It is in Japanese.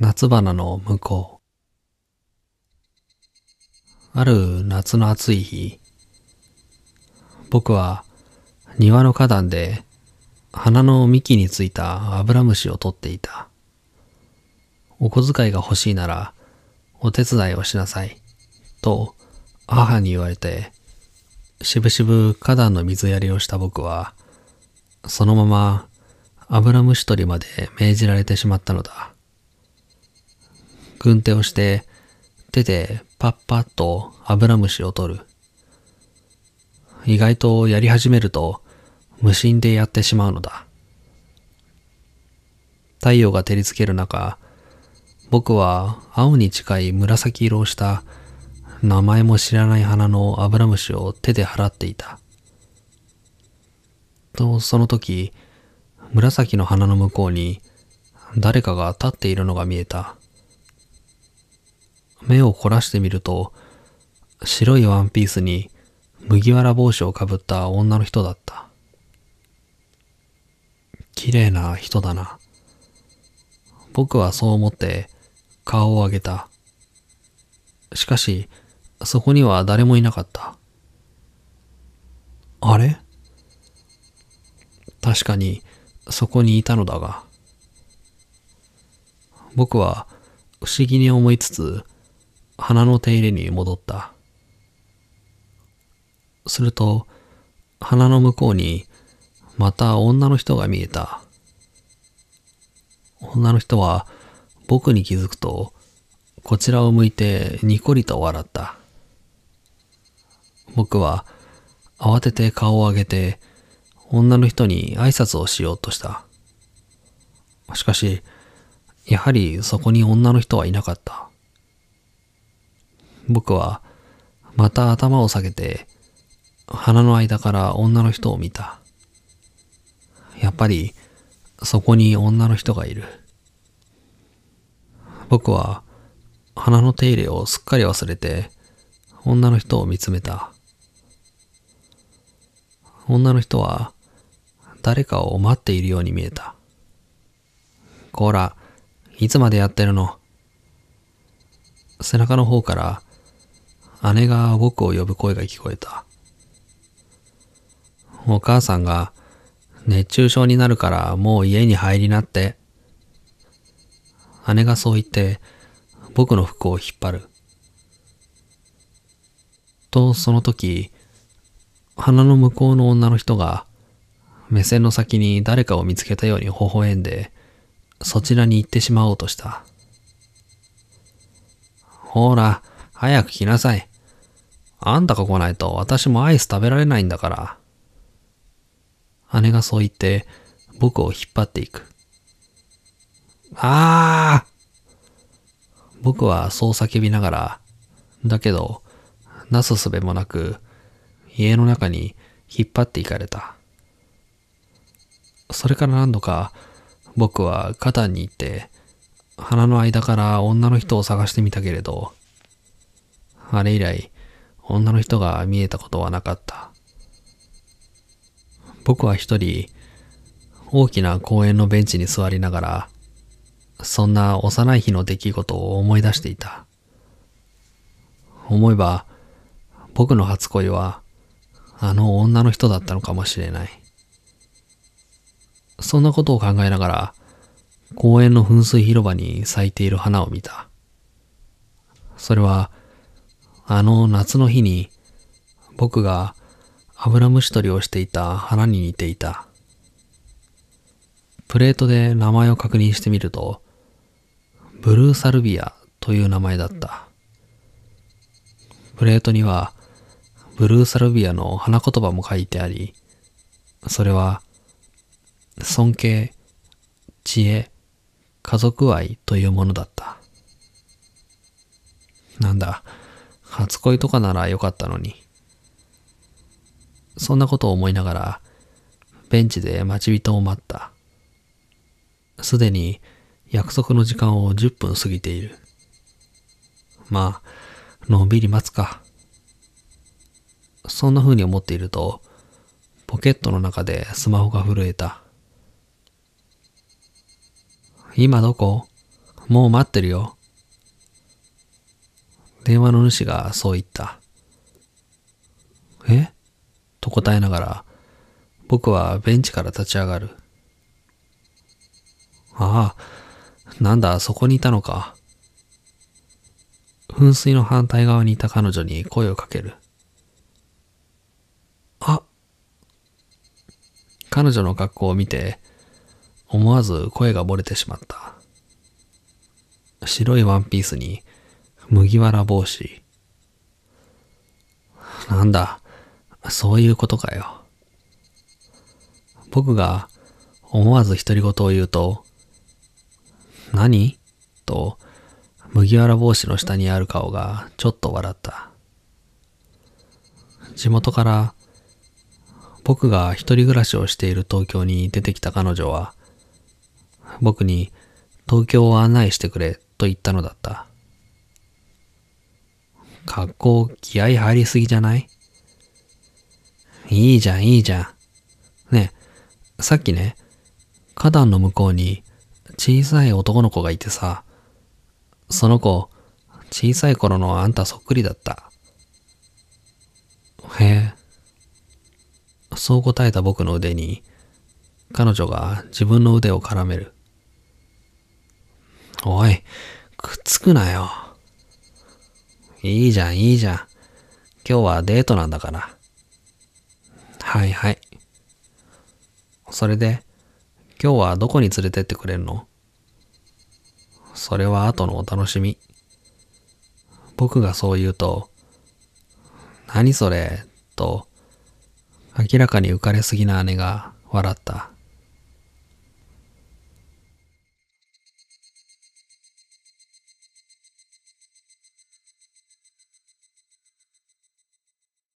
夏花の向こう。ある夏の暑い日、僕は庭の花壇で花の幹についたアブラムシを取っていた。お小遣いが欲しいならお手伝いをしなさい。と母に言われて、しぶしぶ花壇の水やりをした僕は、そのままアブラムシ取りまで命じられてしまったのだ。軍手をして手でパッパッとアブラムシを取る。意外とやり始めると無心でやってしまうのだ。太陽が照りつける中、僕は青に近い紫色をした名前も知らない花のアブラムシを手で払っていた。と、その時、紫の花の向こうに誰かが立っているのが見えた。目を凝らしてみると、白いワンピースに麦わら帽子をかぶった女の人だった。綺麗な人だな。僕はそう思って顔を上げた。しかし、そこには誰もいなかった。あれ？確かにそこにいたのだが、僕は不思議に思いつつ、花の手入れに戻った。すると、花の向こうにまた女の人が見えた。女の人は僕に気づくと、こちらを向いてにこりと笑った。僕は慌てて顔を上げて女の人に挨拶をしようとした。しかし、やはりそこに女の人はいなかった。僕はまた頭を下げて鼻の間から女の人を見た。やっぱりそこに女の人がいる。僕は鼻の手入れをすっかり忘れて女の人を見つめた。女の人は誰かを待っているように見えた。こら、いつまでやってるの背中の方から姉が僕を呼ぶ声が聞こえた。お母さんが熱中症になるからもう家に入りなって。姉がそう言って僕の服を引っ張る。と、その時、鼻の向こうの女の人が目線の先に誰かを見つけたように微笑んで、そちらに行ってしまおうとした。ほら、早く来なさい。あんたが来ないと私もアイス食べられないんだから。姉がそう言って僕を引っ張っていく。ああ僕はそう叫びながら、だけど、なすすべもなく、家の中に引っ張っていかれた。それから何度か僕は花壇に行って花の間から女の人を探してみたけれど、あれ以来女の人が見えたことはなかった。僕は一人大きな公園のベンチに座りながら、そんな幼い日の出来事を思い出していた。思えば僕の初恋はあの女の人だったのかもしれない。そんなことを考えながら、公園の噴水広場に咲いている花を見た。それは、あの夏の日に、僕がアブラムシ取りをしていた花に似ていた。プレートで名前を確認してみると、ブルーサルビアという名前だった。プレートには、ブルーサルビアの花言葉も書いてあり、それは、尊敬、知恵、家族愛というものだった。なんだ、初恋とかならよかったのに。そんなことを思いながら、ベンチで待ち人を待った。すでに約束の時間を10分過ぎている。まあ、のんびり待つか。そんな風に思っていると、ポケットの中でスマホが震えた。今どこ？もう待ってるよ。電話の主がそう言った。え？と答えながら、僕はベンチから立ち上がる。ああ、なんだ、そこにいたのか。噴水の反対側にいた彼女に声をかける。あ彼女の格好を見て、思わず声が漏れてしまった。白いワンピースに麦わら帽子。なんだ、そういうことかよ。僕が思わず独り言を言うと、何？と麦わら帽子の下にある顔がちょっと笑った。地元から僕が一人暮らしをしている東京に出てきた彼女は、僕に東京を案内してくれと言ったのだった。格好気合入りすぎじゃない？いいじゃん、いいじゃん。ねえ、さっきね、花壇の向こうに小さい男の子がいてさ、その子、小さい頃のあんたそっくりだった。へえ。そう答えた僕の腕に、彼女が自分の腕を絡める。おい、くっつくなよ。いいじゃん、いいじゃん。今日はデートなんだから。はいはい。それで、今日はどこに連れてってくれるの？それは後のお楽しみ。僕がそう言うと、何それ？と、明らかに浮かれすぎな姉が笑った。